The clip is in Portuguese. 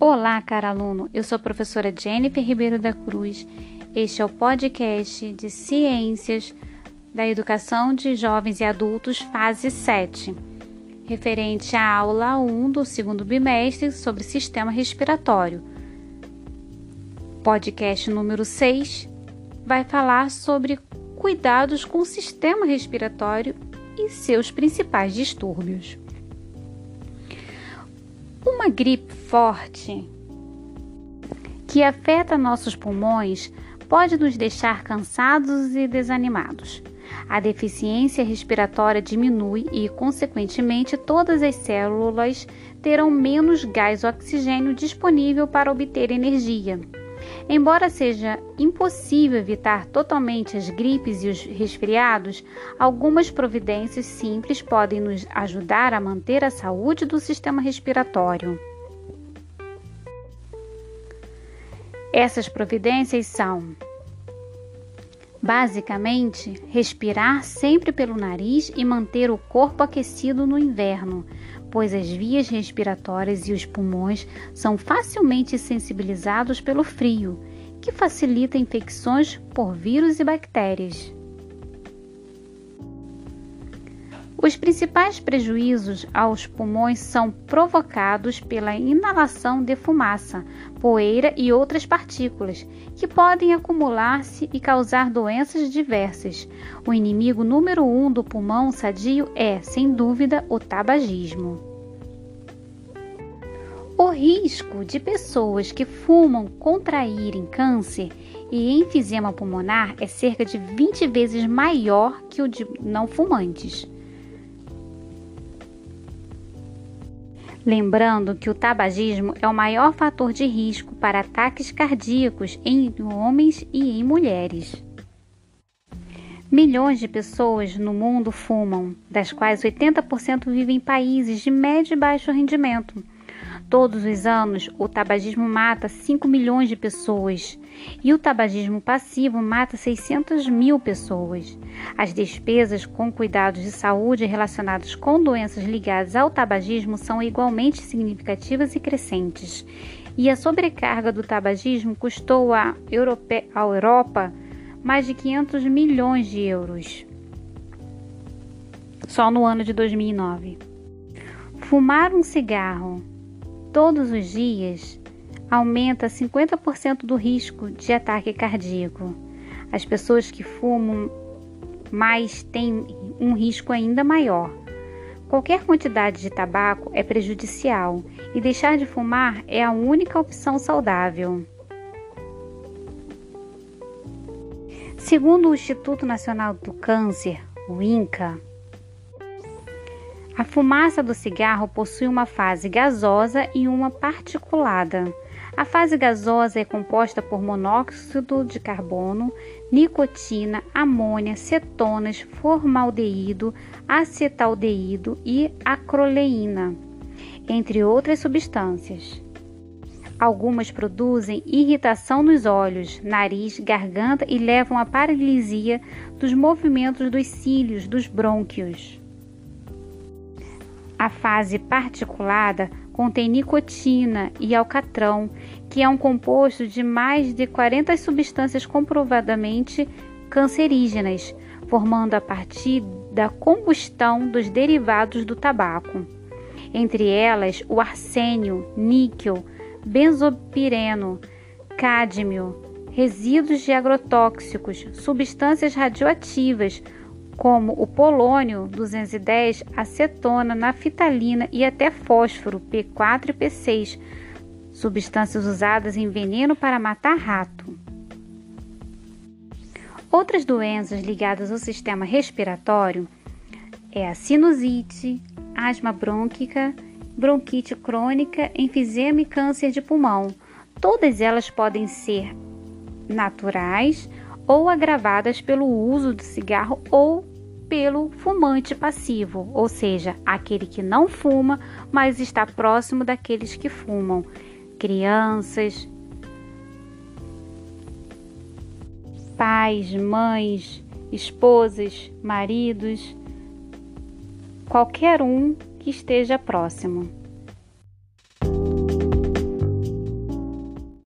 Olá, cara aluno. Eu sou a professora Jennifer Ribeiro da Cruz. Este é o podcast de Ciências da Educação de Jovens e Adultos, fase 7, referente à aula 1 do segundo bimestre sobre sistema respiratório. Podcast número 6 vai falar sobre cuidados com o sistema respiratório e seus principais distúrbios. Uma gripe forte que afeta nossos pulmões pode nos deixar cansados e desanimados. A deficiência respiratória diminui e, consequentemente, todas as células terão menos gás oxigênio disponível para obter energia. Embora seja impossível evitar totalmente as gripes e os resfriados, algumas providências simples podem nos ajudar a manter a saúde do sistema respiratório. Essas providências são Basicamente, respirar sempre pelo nariz e manter o corpo aquecido no inverno, pois as vias respiratórias e os pulmões são facilmente sensibilizados pelo frio, que facilita infecções por vírus e bactérias. Os principais prejuízos aos pulmões são provocados pela inalação de fumaça, poeira e outras partículas, que podem acumular-se e causar doenças diversas. O inimigo número um do pulmão sadio é, sem dúvida, o tabagismo. O risco de pessoas que fumam contraírem câncer e enfisema pulmonar é cerca de 20 vezes maior que o de não fumantes. Lembrando que o tabagismo é o maior fator de risco para ataques cardíacos em homens e em mulheres. Milhões de pessoas no mundo fumam, das quais 80% vivem em países de médio e baixo rendimento. Todos os anos, o tabagismo mata 5 milhões de pessoas e o tabagismo passivo mata 600 mil pessoas. As despesas com cuidados de saúde relacionados com doenças ligadas ao tabagismo são igualmente significativas e crescentes. E a sobrecarga do tabagismo custou à Europa mais de 500 milhões de euros só no ano de 2009. Fumar um cigarro todos os dias aumenta 50% do risco de ataque cardíaco. As pessoas que fumam mais têm um risco ainda maior. Qualquer quantidade de tabaco é prejudicial e deixar de fumar é a única opção saudável. Segundo o Instituto Nacional do Câncer, o INCA, a fumaça do cigarro possui uma fase gasosa e uma particulada. A fase gasosa é composta por monóxido de carbono, nicotina, amônia, cetonas, formaldeído, acetaldeído e acroleína, entre outras substâncias. Algumas produzem irritação nos olhos, nariz, garganta e levam à paralisia dos movimentos dos cílios, dos brônquios. A fase particulada contém nicotina e alcatrão, que é um composto de mais de 40 substâncias comprovadamente cancerígenas, formando a partir da combustão dos derivados do tabaco. Entre elas, o arsênio, níquel, benzopireno, cádmio, resíduos de agrotóxicos, substâncias radioativas, como o polônio 210, acetona, naftalina e até fósforo P4 e P6, substâncias usadas em veneno para matar rato. Outras doenças ligadas ao sistema respiratório é a sinusite, asma brônquica, bronquite crônica, enfisema e câncer de pulmão. Todas elas podem ser naturais ou agravadas pelo uso do cigarro ou pelo fumante passivo, ou seja, aquele que não fuma, mas está próximo daqueles que fumam, crianças, pais, mães, esposas, maridos, qualquer um que esteja próximo.